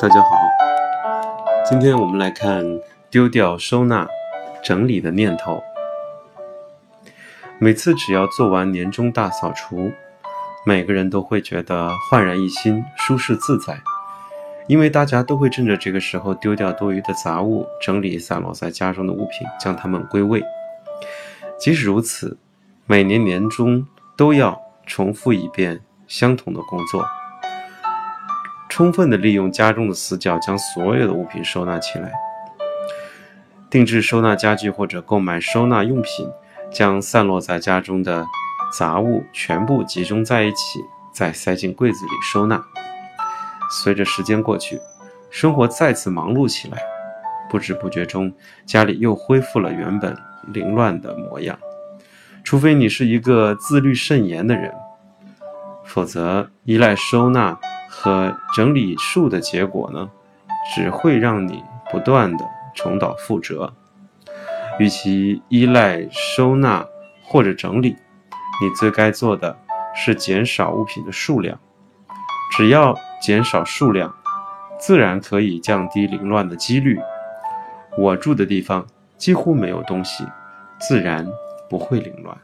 大家好，今天我们来看丢掉收纳、整理的念头。每次只要做完年终大扫除，每个人都会觉得焕然一新、舒适自在，因为大家都会趁着这个时候丢掉多余的杂物，整理散落在家中的物品，将它们归位。即使如此，每年年终都要重复一遍相同的工作。充分的利用家中的死角，将所有的物品收纳起来。定制收纳家具或者购买收纳用品，将散落在家中的杂物全部集中在一起，再塞进柜子里收纳。随着时间过去，生活再次忙碌起来，不知不觉中，家里又恢复了原本凌乱的模样。除非你是一个自律甚严的人，否则依赖收纳。和整理术的结果呢，只会让你不断的重蹈覆辙。与其依赖收纳或者整理，你最该做的是减少物品的数量。只要减少数量，自然可以降低凌乱的几率。我住的地方几乎没有东西，自然不会凌乱。